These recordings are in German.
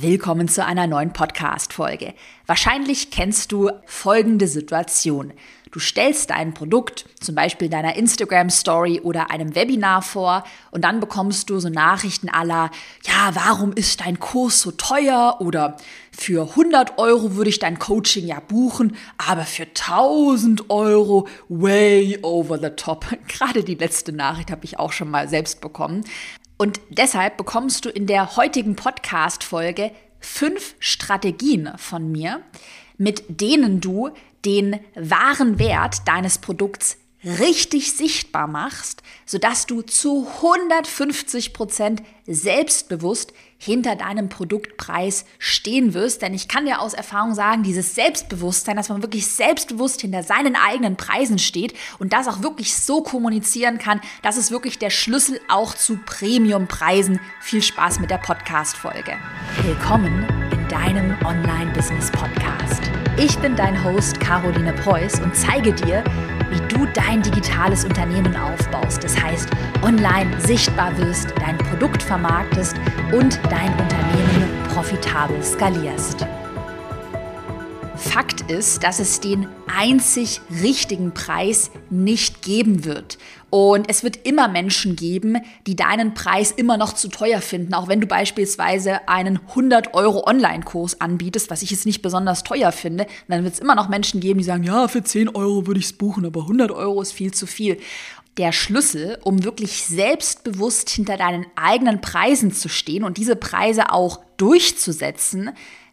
Willkommen zu einer neuen Podcast-Folge. Wahrscheinlich kennst du folgende Situation. Du stellst dein Produkt, zum Beispiel deiner Instagram-Story oder einem Webinar vor und dann bekommst du so Nachrichten aller, ja, warum ist dein Kurs so teuer oder für 100 Euro würde ich dein Coaching ja buchen, aber für 1000 Euro way over the top. Gerade die letzte Nachricht habe ich auch schon mal selbst bekommen. Und deshalb bekommst du in der heutigen Podcast-Folge fünf Strategien von mir, mit denen du den wahren Wert deines Produkts richtig sichtbar machst, sodass du zu 150 Prozent selbstbewusst hinter deinem Produktpreis stehen wirst. Denn ich kann dir aus Erfahrung sagen, dieses Selbstbewusstsein, dass man wirklich selbstbewusst hinter seinen eigenen Preisen steht und das auch wirklich so kommunizieren kann, das ist wirklich der Schlüssel auch zu Premiumpreisen. Viel Spaß mit der Podcast-Folge. Willkommen in deinem Online-Business-Podcast. Ich bin dein Host Caroline Preuß und zeige dir, du dein digitales Unternehmen aufbaust. Das heißt, online sichtbar wirst, dein Produkt vermarktest und dein Unternehmen profitabel skalierst. Fakt ist, dass es den einzig richtigen Preis nicht geben wird. Und es wird immer Menschen geben, die deinen Preis immer noch zu teuer finden, auch wenn du beispielsweise einen 100 Euro Online-Kurs anbietest, was ich jetzt nicht besonders teuer finde. Dann wird es immer noch Menschen geben, die sagen, ja, für 10 Euro würde ich es buchen, aber 100 Euro ist viel zu viel. Der Schlüssel, um wirklich selbstbewusst hinter deinen eigenen Preisen zu stehen und diese Preise auch durchzusetzen,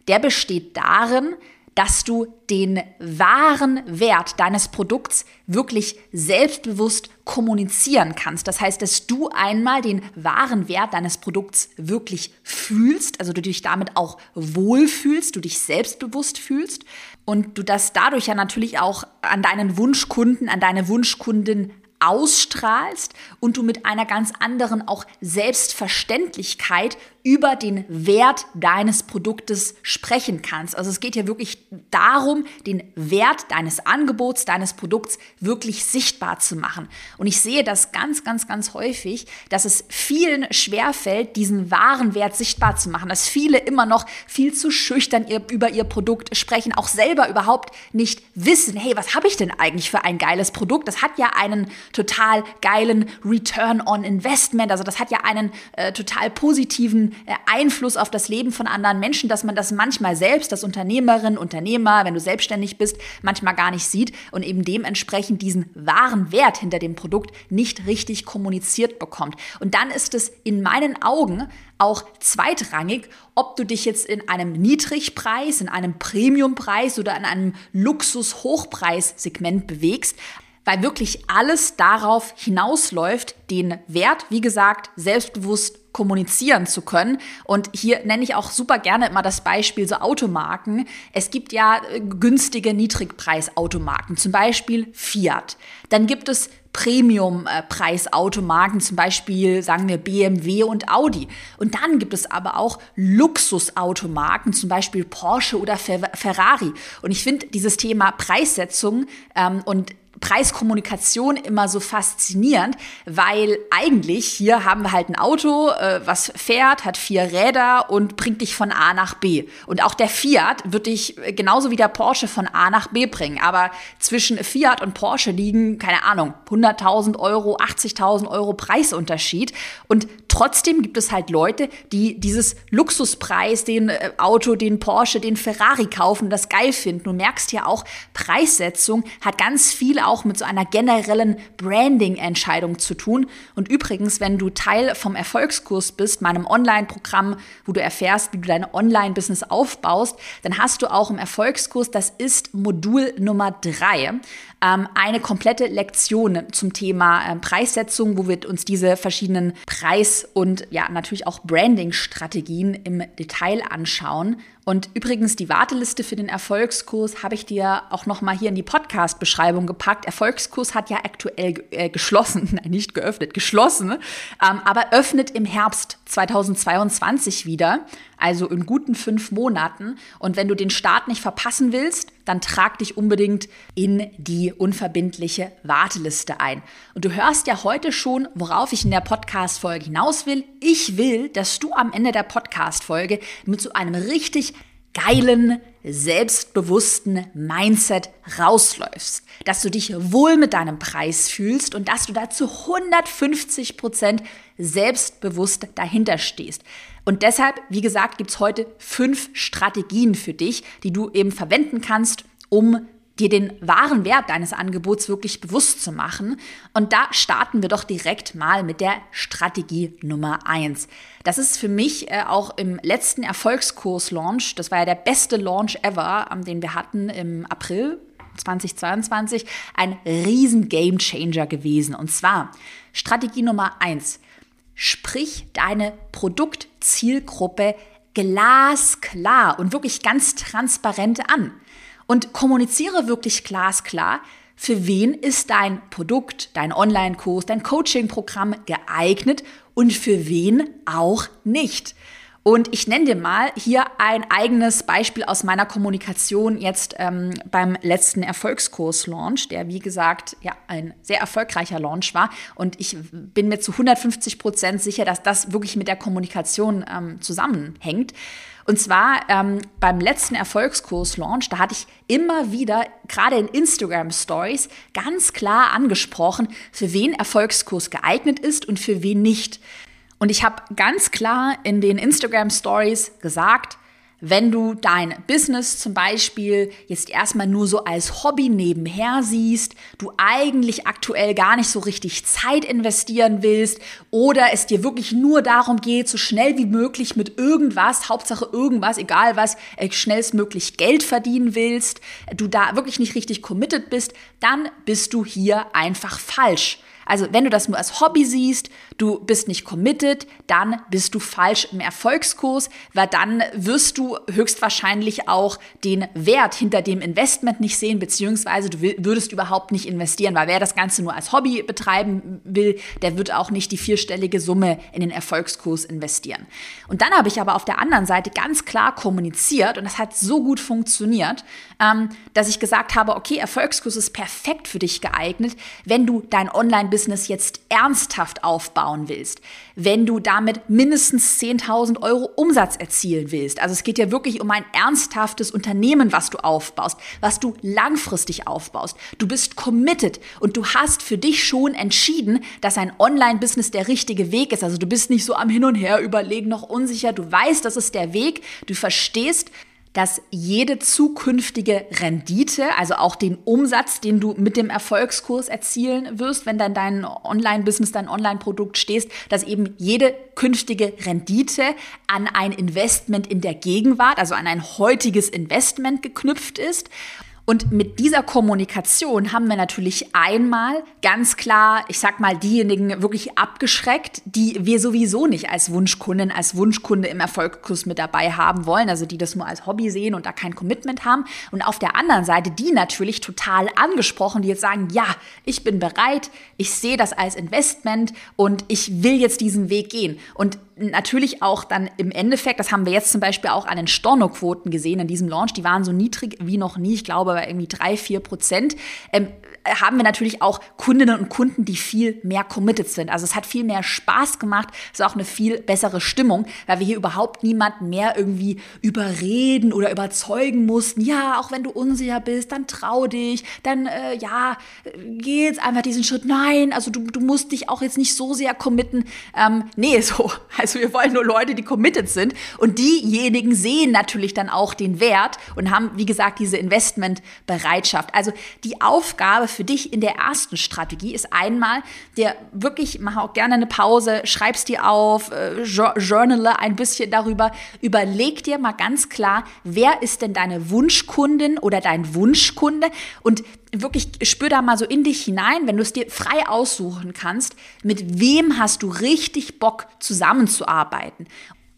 der besteht darin, dass du den wahren Wert deines Produkts wirklich selbstbewusst kommunizieren kannst. Das heißt, dass du einmal den wahren Wert deines Produkts wirklich fühlst, also du dich damit auch wohlfühlst, du dich selbstbewusst fühlst und du das dadurch ja natürlich auch an deinen Wunschkunden, an deine Wunschkundin ausstrahlst und du mit einer ganz anderen auch Selbstverständlichkeit über den Wert deines Produktes sprechen kannst. Also es geht hier wirklich darum, den Wert deines Angebots, deines Produkts wirklich sichtbar zu machen. Und ich sehe das ganz, ganz, ganz häufig, dass es vielen schwerfällt, diesen wahren Wert sichtbar zu machen, dass viele immer noch viel zu schüchtern über ihr Produkt sprechen, auch selber überhaupt nicht wissen, hey, was habe ich denn eigentlich für ein geiles Produkt? Das hat ja einen total geilen Return on Investment, also das hat ja einen äh, total positiven Einfluss auf das Leben von anderen Menschen, dass man das manchmal selbst, das Unternehmerin, Unternehmer, wenn du selbstständig bist, manchmal gar nicht sieht und eben dementsprechend diesen wahren Wert hinter dem Produkt nicht richtig kommuniziert bekommt. Und dann ist es in meinen Augen auch zweitrangig, ob du dich jetzt in einem Niedrigpreis, in einem Premiumpreis oder in einem Luxus-Hochpreis-Segment bewegst weil wirklich alles darauf hinausläuft, den Wert, wie gesagt, selbstbewusst kommunizieren zu können. Und hier nenne ich auch super gerne immer das Beispiel so Automarken. Es gibt ja äh, günstige Niedrigpreisautomarken, zum Beispiel Fiat. Dann gibt es Premium-Preisautomarken, zum Beispiel sagen wir BMW und Audi. Und dann gibt es aber auch Luxusautomarken, zum Beispiel Porsche oder Ferrari. Und ich finde dieses Thema Preissetzung ähm, und Preiskommunikation immer so faszinierend, weil eigentlich hier haben wir halt ein Auto, äh, was fährt, hat vier Räder und bringt dich von A nach B. Und auch der Fiat wird dich äh, genauso wie der Porsche von A nach B bringen. Aber zwischen Fiat und Porsche liegen, keine Ahnung, 100.000 Euro, 80.000 Euro Preisunterschied. Und trotzdem gibt es halt Leute, die dieses Luxuspreis, den äh, Auto, den Porsche, den Ferrari kaufen, das geil finden. Du merkst ja auch, Preissetzung hat ganz viel auch mit so einer generellen Branding-Entscheidung zu tun. Und übrigens, wenn du Teil vom Erfolgskurs bist, meinem Online-Programm, wo du erfährst, wie du dein Online-Business aufbaust, dann hast du auch im Erfolgskurs, das ist Modul Nummer drei, ähm, eine komplette Lektion zum Thema äh, Preissetzung, wo wir uns diese verschiedenen Preis- und ja natürlich auch Branding-Strategien im Detail anschauen. Und übrigens die Warteliste für den Erfolgskurs habe ich dir auch noch mal hier in die Podcast-Beschreibung gepackt Erfolgskurs hat ja aktuell äh, geschlossen, nein, nicht geöffnet, geschlossen, ähm, aber öffnet im Herbst 2022 wieder, also in guten fünf Monaten. Und wenn du den Start nicht verpassen willst, dann trag dich unbedingt in die unverbindliche Warteliste ein. Und du hörst ja heute schon, worauf ich in der Podcast-Folge hinaus will. Ich will, dass du am Ende der Podcast-Folge mit so einem richtig geilen, selbstbewussten Mindset rausläufst, dass du dich wohl mit deinem Preis fühlst und dass du da zu 150 Prozent selbstbewusst dahinter stehst. Und deshalb, wie gesagt, gibt's heute fünf Strategien für dich, die du eben verwenden kannst, um dir den wahren Wert deines Angebots wirklich bewusst zu machen. Und da starten wir doch direkt mal mit der Strategie Nummer eins. Das ist für mich äh, auch im letzten Erfolgskurs-Launch, das war ja der beste Launch ever, ähm, den wir hatten im April 2022, ein riesen Game Changer gewesen. Und zwar Strategie Nummer eins. Sprich deine Produktzielgruppe glasklar und wirklich ganz transparent an und kommuniziere wirklich glasklar, für wen ist dein Produkt, dein Online-Kurs, dein Coaching-Programm geeignet und für wen auch nicht. Und ich nenne dir mal hier ein eigenes Beispiel aus meiner Kommunikation jetzt ähm, beim letzten Erfolgskurs-Launch, der wie gesagt ja ein sehr erfolgreicher Launch war. Und ich bin mir zu 150 Prozent sicher, dass das wirklich mit der Kommunikation ähm, zusammenhängt. Und zwar ähm, beim letzten Erfolgskurs-Launch, da hatte ich immer wieder, gerade in Instagram-Stories, ganz klar angesprochen, für wen Erfolgskurs geeignet ist und für wen nicht. Und ich habe ganz klar in den Instagram-Stories gesagt, wenn du dein Business zum Beispiel jetzt erstmal nur so als Hobby nebenher siehst, du eigentlich aktuell gar nicht so richtig Zeit investieren willst oder es dir wirklich nur darum geht, so schnell wie möglich mit irgendwas, Hauptsache irgendwas, egal was, äh, schnellstmöglich Geld verdienen willst, du da wirklich nicht richtig committed bist, dann bist du hier einfach falsch. Also wenn du das nur als Hobby siehst, du bist nicht committed, dann bist du falsch im Erfolgskurs, weil dann wirst du höchstwahrscheinlich auch den Wert hinter dem Investment nicht sehen, beziehungsweise du würdest überhaupt nicht investieren, weil wer das Ganze nur als Hobby betreiben will, der wird auch nicht die vierstellige Summe in den Erfolgskurs investieren. Und dann habe ich aber auf der anderen Seite ganz klar kommuniziert und das hat so gut funktioniert, ähm, dass ich gesagt habe, okay, Erfolgskurs ist perfekt für dich geeignet, wenn du dein Online Business jetzt ernsthaft aufbauen willst, wenn du damit mindestens 10.000 Euro Umsatz erzielen willst, also es geht ja wirklich um ein ernsthaftes Unternehmen, was du aufbaust, was du langfristig aufbaust. Du bist committed und du hast für dich schon entschieden, dass ein Online-Business der richtige Weg ist. Also du bist nicht so am Hin und Her überlegen, noch unsicher. Du weißt, das ist der Weg. Du verstehst, dass jede zukünftige Rendite, also auch den Umsatz, den du mit dem Erfolgskurs erzielen wirst, wenn dann dein Online-Business, dein Online-Produkt stehst, dass eben jede künftige Rendite an ein Investment in der Gegenwart, also an ein heutiges Investment geknüpft ist. Und mit dieser Kommunikation haben wir natürlich einmal ganz klar, ich sag mal, diejenigen wirklich abgeschreckt, die wir sowieso nicht als Wunschkunden, als Wunschkunde im Erfolgskurs mit dabei haben wollen, also die das nur als Hobby sehen und da kein Commitment haben. Und auf der anderen Seite die natürlich total angesprochen, die jetzt sagen, ja, ich bin bereit, ich sehe das als Investment und ich will jetzt diesen Weg gehen. Und natürlich auch dann im Endeffekt, das haben wir jetzt zum Beispiel auch an den Stornoquoten gesehen in diesem Launch, die waren so niedrig wie noch nie, ich glaube bei irgendwie drei, vier Prozent. Ähm, haben wir natürlich auch Kundinnen und Kunden, die viel mehr committed sind. Also es hat viel mehr Spaß gemacht, es ist auch eine viel bessere Stimmung, weil wir hier überhaupt niemanden mehr irgendwie überreden oder überzeugen mussten. Ja, auch wenn du unsicher bist, dann trau dich, dann äh, ja, geh jetzt einfach diesen Schritt. Nein, also du, du musst dich auch jetzt nicht so sehr committen. Ähm, nee, so. Also wir wollen nur Leute, die committed sind. Und diejenigen sehen natürlich dann auch den Wert und haben, wie gesagt, diese Investmentbereitschaft. Also die Aufgabe für dich in der ersten Strategie ist einmal, der wirklich, mach auch gerne eine Pause, schreib's dir auf, äh, journale ein bisschen darüber, überleg dir mal ganz klar, wer ist denn deine Wunschkundin oder dein Wunschkunde? Und wirklich spür da mal so in dich hinein, wenn du es dir frei aussuchen kannst, mit wem hast du richtig Bock zusammenzuarbeiten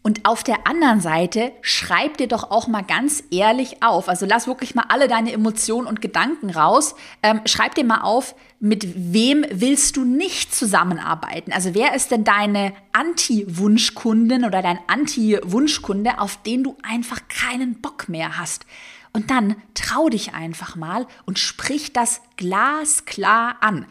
Und auf der anderen Seite schreib dir doch auch mal ganz ehrlich auf. Also lass wirklich mal alle deine Emotionen und Gedanken raus. Ähm, schreib dir mal auf, mit wem willst du nicht zusammenarbeiten? Also wer ist denn deine Anti-Wunschkundin oder dein Anti-Wunschkunde, auf den du einfach keinen Bock mehr hast? Und dann trau dich einfach mal und sprich das glasklar an.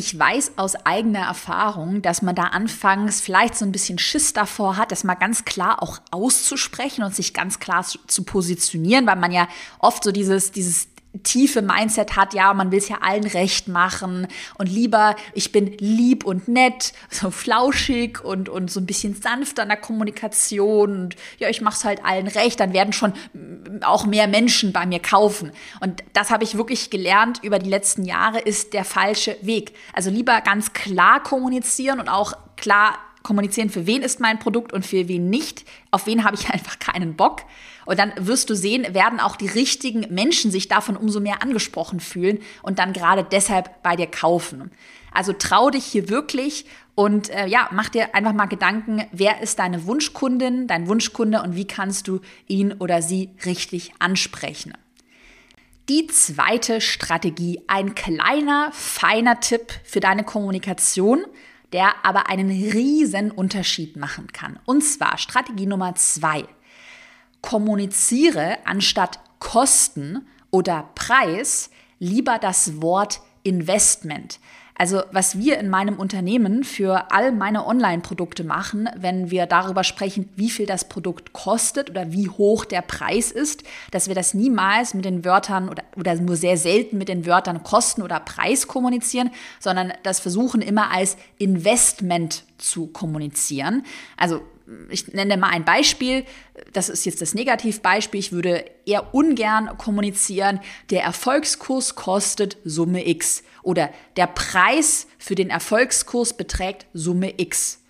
Ich weiß aus eigener Erfahrung, dass man da anfangs vielleicht so ein bisschen Schiss davor hat, das mal ganz klar auch auszusprechen und sich ganz klar zu positionieren, weil man ja oft so dieses, dieses tiefe Mindset hat, ja, man will es ja allen recht machen und lieber, ich bin lieb und nett, so flauschig und, und so ein bisschen sanfter in der Kommunikation und ja, ich mache es halt allen recht, dann werden schon mm, auch mehr Menschen bei mir kaufen. Und das habe ich wirklich gelernt über die letzten Jahre, ist der falsche Weg. Also lieber ganz klar kommunizieren und auch klar kommunizieren, für wen ist mein Produkt und für wen nicht, auf wen habe ich einfach keinen Bock. Und dann wirst du sehen, werden auch die richtigen Menschen sich davon umso mehr angesprochen fühlen und dann gerade deshalb bei dir kaufen. Also trau dich hier wirklich und äh, ja, mach dir einfach mal Gedanken, wer ist deine Wunschkundin, dein Wunschkunde und wie kannst du ihn oder sie richtig ansprechen. Die zweite Strategie, ein kleiner, feiner Tipp für deine Kommunikation, der aber einen riesen Unterschied machen kann. Und zwar Strategie Nummer zwei kommuniziere anstatt Kosten oder Preis lieber das Wort Investment. Also was wir in meinem Unternehmen für all meine Online-Produkte machen, wenn wir darüber sprechen, wie viel das Produkt kostet oder wie hoch der Preis ist, dass wir das niemals mit den Wörtern oder, oder nur sehr selten mit den Wörtern Kosten oder Preis kommunizieren, sondern das versuchen immer als Investment zu kommunizieren. Also ich nenne mal ein Beispiel, das ist jetzt das Negativbeispiel, ich würde eher ungern kommunizieren, der Erfolgskurs kostet Summe X oder der Preis für den Erfolgskurs beträgt Summe X.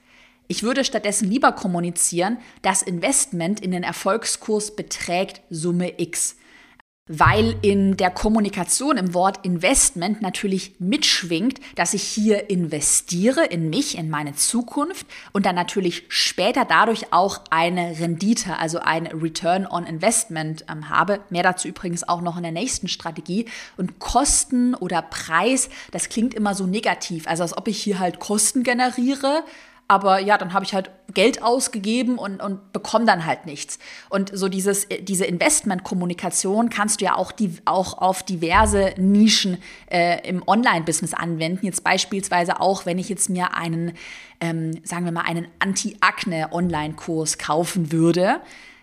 Ich würde stattdessen lieber kommunizieren, das Investment in den Erfolgskurs beträgt Summe X weil in der Kommunikation im Wort Investment natürlich mitschwingt, dass ich hier investiere in mich, in meine Zukunft und dann natürlich später dadurch auch eine Rendite, also ein Return on Investment ähm, habe. Mehr dazu übrigens auch noch in der nächsten Strategie. Und Kosten oder Preis, das klingt immer so negativ, also als ob ich hier halt Kosten generiere aber ja, dann habe ich halt Geld ausgegeben und, und bekomme dann halt nichts. Und so dieses, diese Investmentkommunikation kannst du ja auch, die, auch auf diverse Nischen äh, im Online-Business anwenden. Jetzt beispielsweise auch, wenn ich jetzt mir einen, ähm, sagen wir mal, einen Anti-Akne-Online-Kurs kaufen würde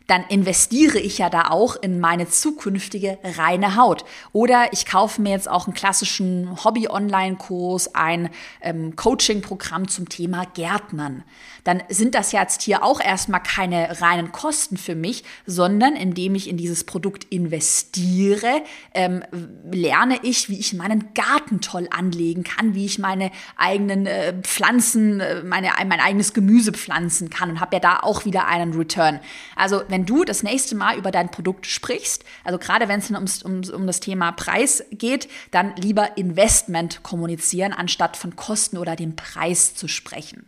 dann investiere ich ja da auch in meine zukünftige reine Haut. Oder ich kaufe mir jetzt auch einen klassischen Hobby-Online-Kurs, ein ähm, Coaching-Programm zum Thema Gärtnern. Dann sind das jetzt hier auch erstmal keine reinen Kosten für mich, sondern indem ich in dieses Produkt investiere, ähm, lerne ich, wie ich meinen Garten toll anlegen kann, wie ich meine eigenen äh, Pflanzen, äh, meine, mein eigenes Gemüse pflanzen kann und habe ja da auch wieder einen Return. Also wenn wenn du das nächste Mal über dein Produkt sprichst, also gerade wenn es ums, um, um das Thema Preis geht, dann lieber Investment kommunizieren, anstatt von Kosten oder dem Preis zu sprechen.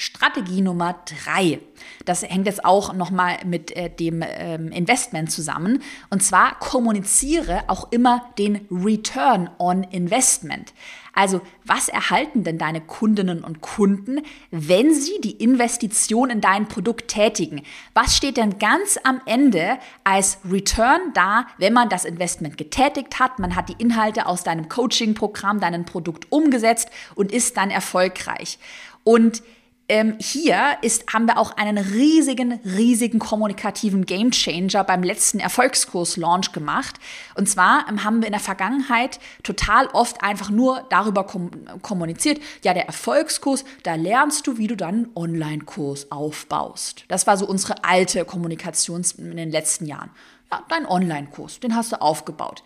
Strategie Nummer drei. Das hängt jetzt auch nochmal mit äh, dem ähm, Investment zusammen. Und zwar kommuniziere auch immer den Return on Investment. Also was erhalten denn deine Kundinnen und Kunden, wenn sie die Investition in dein Produkt tätigen? Was steht denn ganz am Ende als Return da, wenn man das Investment getätigt hat? Man hat die Inhalte aus deinem Coaching-Programm, deinem Produkt umgesetzt und ist dann erfolgreich. Und ähm, hier ist, haben wir auch einen riesigen, riesigen kommunikativen Gamechanger beim letzten Erfolgskurs-Launch gemacht. Und zwar ähm, haben wir in der Vergangenheit total oft einfach nur darüber kom kommuniziert, ja, der Erfolgskurs, da lernst du, wie du dann einen Online-Kurs aufbaust. Das war so unsere alte Kommunikation in den letzten Jahren. Ja, dein Online-Kurs, den hast du aufgebaut.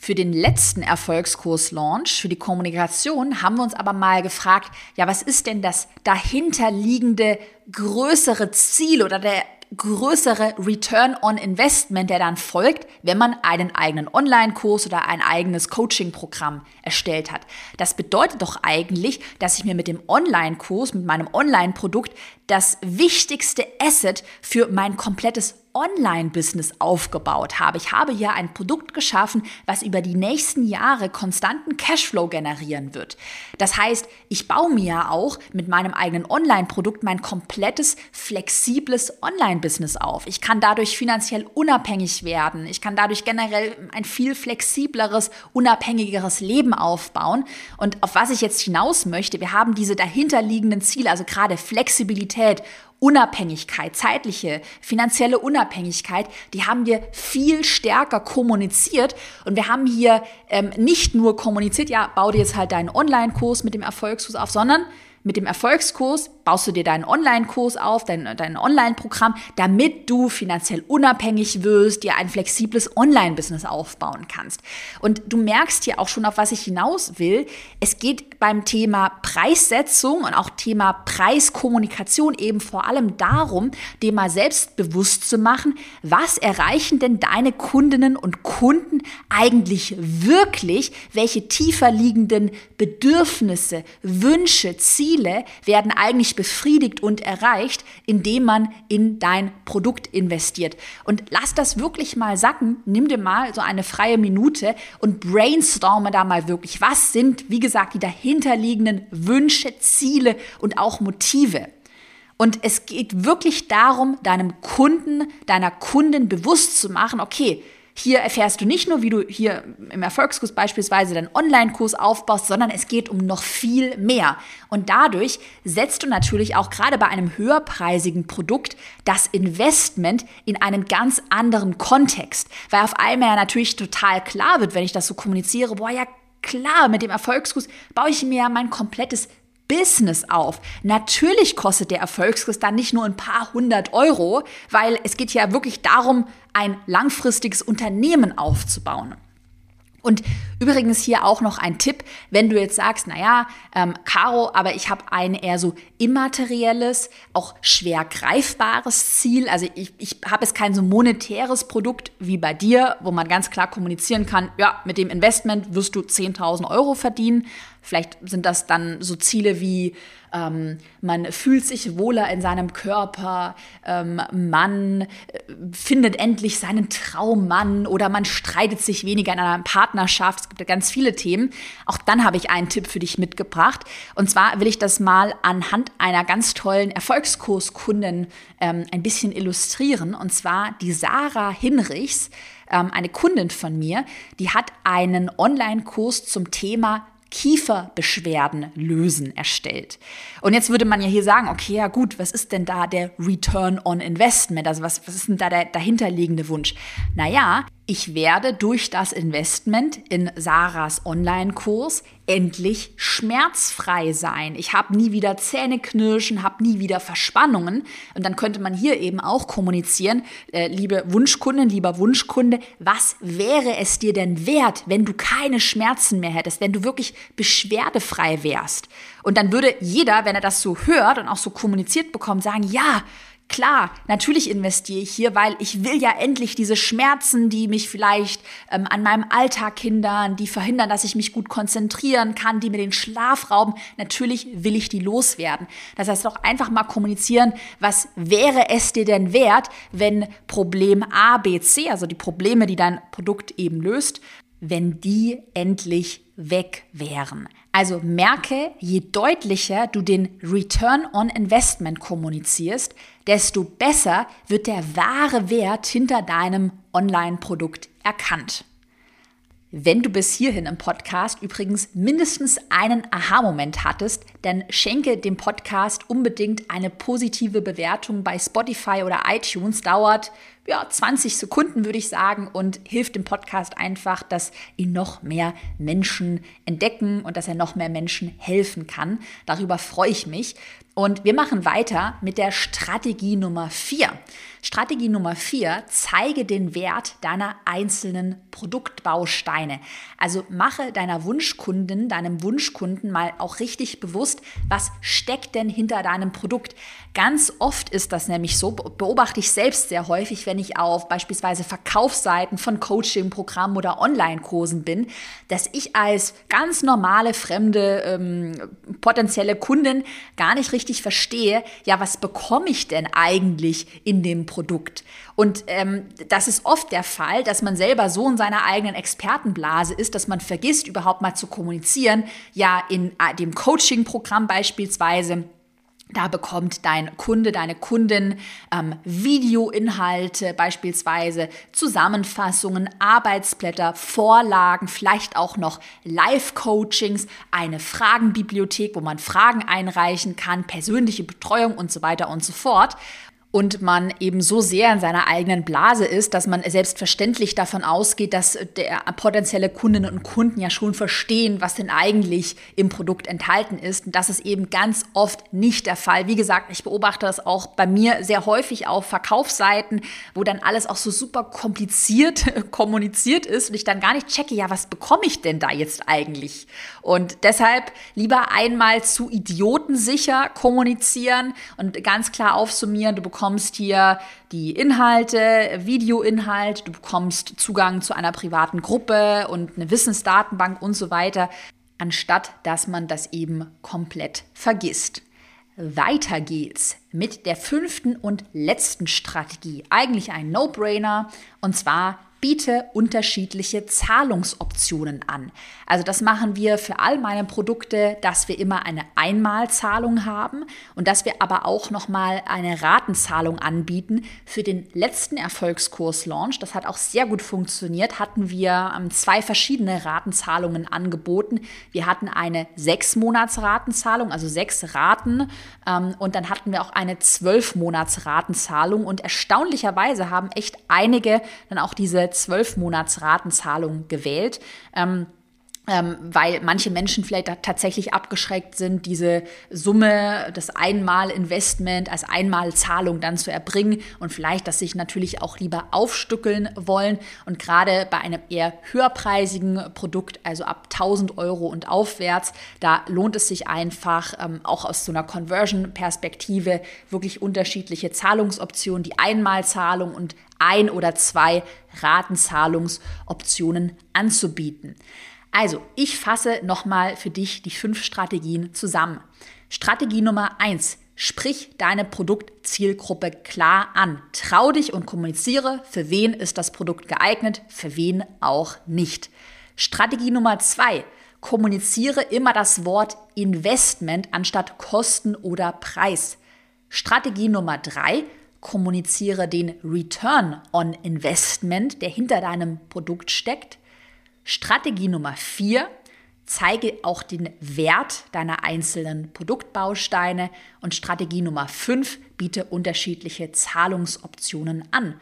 Für den letzten Erfolgskurs-Launch, für die Kommunikation, haben wir uns aber mal gefragt, ja, was ist denn das dahinterliegende größere Ziel oder der größere Return on Investment, der dann folgt, wenn man einen eigenen Online-Kurs oder ein eigenes Coaching-Programm erstellt hat. Das bedeutet doch eigentlich, dass ich mir mit dem Online-Kurs, mit meinem Online-Produkt das wichtigste Asset für mein komplettes Online-Business aufgebaut habe. Ich habe hier ein Produkt geschaffen, was über die nächsten Jahre konstanten Cashflow generieren wird. Das heißt, ich baue mir ja auch mit meinem eigenen Online-Produkt mein komplettes, flexibles Online-Business auf. Ich kann dadurch finanziell unabhängig werden. Ich kann dadurch generell ein viel flexibleres, unabhängigeres Leben aufbauen. Und auf was ich jetzt hinaus möchte, wir haben diese dahinterliegenden Ziele, also gerade Flexibilität Unabhängigkeit, zeitliche, finanzielle Unabhängigkeit, die haben wir viel stärker kommuniziert. Und wir haben hier ähm, nicht nur kommuniziert, ja, bau dir jetzt halt deinen Online-Kurs mit dem Erfolgskurs auf, sondern mit dem Erfolgskurs baust du dir deinen Online-Kurs auf, dein, dein Online-Programm, damit du finanziell unabhängig wirst, dir ein flexibles Online-Business aufbauen kannst. Und du merkst hier auch schon, auf was ich hinaus will. Es geht beim Thema Preissetzung und auch Thema Preiskommunikation eben vor allem darum, dir mal selbstbewusst zu machen, was erreichen denn deine Kundinnen und Kunden eigentlich wirklich, welche tiefer liegenden Bedürfnisse, Wünsche, Ziele werden eigentlich befriedigt und erreicht, indem man in dein Produkt investiert. Und lass das wirklich mal sacken. Nimm dir mal so eine freie Minute und brainstorme da mal wirklich. Was sind, wie gesagt, die dahinterliegenden Wünsche, Ziele und auch Motive? Und es geht wirklich darum, deinem Kunden, deiner Kundin bewusst zu machen, okay, hier erfährst du nicht nur, wie du hier im Erfolgskurs beispielsweise deinen Online-Kurs aufbaust, sondern es geht um noch viel mehr. Und dadurch setzt du natürlich auch gerade bei einem höherpreisigen Produkt das Investment in einen ganz anderen Kontext. Weil auf einmal ja natürlich total klar wird, wenn ich das so kommuniziere, boah, ja klar, mit dem Erfolgskurs baue ich mir ja mein komplettes Business auf. Natürlich kostet der Erfolgskurs dann nicht nur ein paar hundert Euro, weil es geht ja wirklich darum, ein langfristiges Unternehmen aufzubauen. Und übrigens hier auch noch ein Tipp, wenn du jetzt sagst, naja, ähm, Caro, aber ich habe ein eher so immaterielles, auch schwer greifbares Ziel. Also ich, ich habe jetzt kein so monetäres Produkt wie bei dir, wo man ganz klar kommunizieren kann, ja, mit dem Investment wirst du 10.000 Euro verdienen. Vielleicht sind das dann so Ziele wie, ähm, man fühlt sich wohler in seinem Körper, ähm, man äh, findet endlich seinen Traummann oder man streitet sich weniger in einer Partnerschaft. Es gibt ja ganz viele Themen. Auch dann habe ich einen Tipp für dich mitgebracht. Und zwar will ich das mal anhand einer ganz tollen Erfolgskurskundin ähm, ein bisschen illustrieren. Und zwar die Sarah Hinrichs, ähm, eine Kundin von mir, die hat einen Online-Kurs zum Thema Kieferbeschwerden lösen erstellt. Und jetzt würde man ja hier sagen, okay, ja gut, was ist denn da der Return on Investment? Also was, was ist denn da der dahinterliegende Wunsch? Naja, ich werde durch das Investment in Sarahs Online-Kurs endlich schmerzfrei sein. Ich habe nie wieder Zähneknirschen, habe nie wieder Verspannungen. Und dann könnte man hier eben auch kommunizieren, äh, liebe Wunschkundin, lieber Wunschkunde, was wäre es dir denn wert, wenn du keine Schmerzen mehr hättest, wenn du wirklich beschwerdefrei wärst? Und dann würde jeder, wenn er das so hört und auch so kommuniziert bekommt, sagen, ja, Klar, natürlich investiere ich hier, weil ich will ja endlich diese Schmerzen, die mich vielleicht ähm, an meinem Alltag hindern, die verhindern, dass ich mich gut konzentrieren kann, die mir den Schlaf rauben. Natürlich will ich die loswerden. Das heißt doch einfach mal kommunizieren, was wäre es dir denn wert, wenn Problem A, B, C, also die Probleme, die dein Produkt eben löst, wenn die endlich weg wären. Also merke, je deutlicher du den Return on Investment kommunizierst, desto besser wird der wahre Wert hinter deinem Online-Produkt erkannt. Wenn du bis hierhin im Podcast übrigens mindestens einen Aha-Moment hattest, dann schenke dem Podcast unbedingt eine positive Bewertung bei Spotify oder iTunes. Dauert ja 20 Sekunden, würde ich sagen, und hilft dem Podcast einfach, dass ihn noch mehr Menschen entdecken und dass er noch mehr Menschen helfen kann. Darüber freue ich mich. Und wir machen weiter mit der Strategie Nummer 4. Strategie Nummer 4, zeige den Wert deiner einzelnen Produktbausteine. Also mache deiner Wunschkundin, deinem Wunschkunden mal auch richtig bewusst, was steckt denn hinter deinem Produkt? Ganz oft ist das nämlich so, beobachte ich selbst sehr häufig, wenn ich auf beispielsweise Verkaufsseiten von Coaching-Programmen oder Online-Kursen bin, dass ich als ganz normale, fremde, ähm, potenzielle Kundin gar nicht richtig verstehe, ja, was bekomme ich denn eigentlich in dem Produkt? Und ähm, das ist oft der Fall, dass man selber so in seiner eigenen Expertenblase ist, dass man vergisst, überhaupt mal zu kommunizieren. Ja, in äh, dem Coaching-Programm beispielsweise da bekommt dein Kunde, deine Kundin ähm, Videoinhalte, beispielsweise Zusammenfassungen, Arbeitsblätter, Vorlagen, vielleicht auch noch Live-Coachings, eine Fragenbibliothek, wo man Fragen einreichen kann, persönliche Betreuung und so weiter und so fort und man eben so sehr in seiner eigenen Blase ist, dass man selbstverständlich davon ausgeht, dass der potenzielle Kundinnen und Kunden ja schon verstehen, was denn eigentlich im Produkt enthalten ist. Und das ist eben ganz oft nicht der Fall. Wie gesagt, ich beobachte das auch bei mir sehr häufig auf Verkaufsseiten, wo dann alles auch so super kompliziert kommuniziert ist und ich dann gar nicht checke, ja, was bekomme ich denn da jetzt eigentlich? Und deshalb lieber einmal zu idiotensicher kommunizieren und ganz klar aufsummieren, du bekommst hier die Inhalte, Videoinhalt, du bekommst Zugang zu einer privaten Gruppe und eine Wissensdatenbank und so weiter, anstatt dass man das eben komplett vergisst. Weiter geht's mit der fünften und letzten Strategie. Eigentlich ein No-Brainer und zwar biete unterschiedliche Zahlungsoptionen an. Also das machen wir für all meine Produkte, dass wir immer eine Einmalzahlung haben und dass wir aber auch noch mal eine Ratenzahlung anbieten. Für den letzten Erfolgskurs Launch, das hat auch sehr gut funktioniert, hatten wir ähm, zwei verschiedene Ratenzahlungen angeboten. Wir hatten eine sechs Monats Ratenzahlung, also sechs Raten, ähm, und dann hatten wir auch eine zwölf Monats Ratenzahlung und erstaunlicherweise haben echt einige dann auch diese zwölf Monats Ratenzahlung gewählt. Ähm, ähm, weil manche Menschen vielleicht tatsächlich abgeschreckt sind, diese Summe, das Einmal-Investment als Einmalzahlung dann zu erbringen und vielleicht das sich natürlich auch lieber aufstückeln wollen. Und gerade bei einem eher höherpreisigen Produkt, also ab 1000 Euro und aufwärts, da lohnt es sich einfach ähm, auch aus so einer Conversion-Perspektive wirklich unterschiedliche Zahlungsoptionen, die Einmalzahlung und ein oder zwei Ratenzahlungsoptionen anzubieten. Also, ich fasse nochmal für dich die fünf Strategien zusammen. Strategie Nummer eins: Sprich deine Produktzielgruppe klar an. Trau dich und kommuniziere, für wen ist das Produkt geeignet, für wen auch nicht. Strategie Nummer zwei: Kommuniziere immer das Wort Investment anstatt Kosten oder Preis. Strategie Nummer drei: kommuniziere den Return on Investment, der hinter deinem Produkt steckt. Strategie Nummer vier, zeige auch den Wert deiner einzelnen Produktbausteine. Und Strategie Nummer fünf, biete unterschiedliche Zahlungsoptionen an.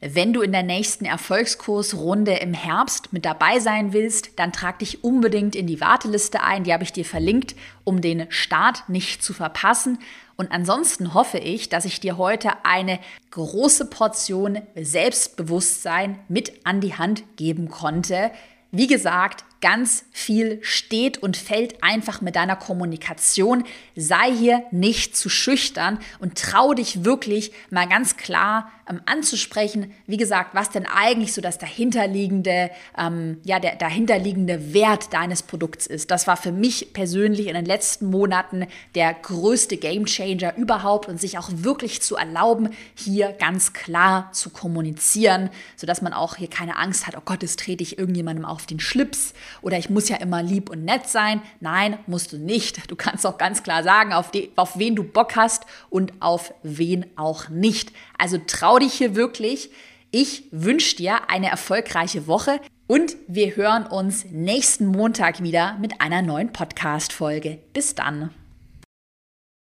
Wenn du in der nächsten Erfolgskursrunde im Herbst mit dabei sein willst, dann trag dich unbedingt in die Warteliste ein, die habe ich dir verlinkt, um den Start nicht zu verpassen. Und ansonsten hoffe ich, dass ich dir heute eine große Portion Selbstbewusstsein mit an die Hand geben konnte. Wie gesagt, ganz viel steht und fällt einfach mit deiner Kommunikation. Sei hier nicht zu schüchtern und trau dich wirklich mal ganz klar ähm, anzusprechen. Wie gesagt, was denn eigentlich so das dahinterliegende, ähm, ja, der dahinterliegende Wert deines Produkts ist. Das war für mich persönlich in den letzten Monaten der größte Gamechanger überhaupt und sich auch wirklich zu erlauben, hier ganz klar zu kommunizieren, sodass man auch hier keine Angst hat, oh Gott, jetzt trete ich irgendjemandem auf den Schlips oder ich muss ja immer lieb und nett sein. Nein, musst du nicht. Du kannst auch ganz klar sagen, auf, die, auf wen du Bock hast und auf wen auch nicht. Also trau dich hier wirklich. Ich wünsche dir eine erfolgreiche Woche und wir hören uns nächsten Montag wieder mit einer neuen Podcast-Folge. Bis dann.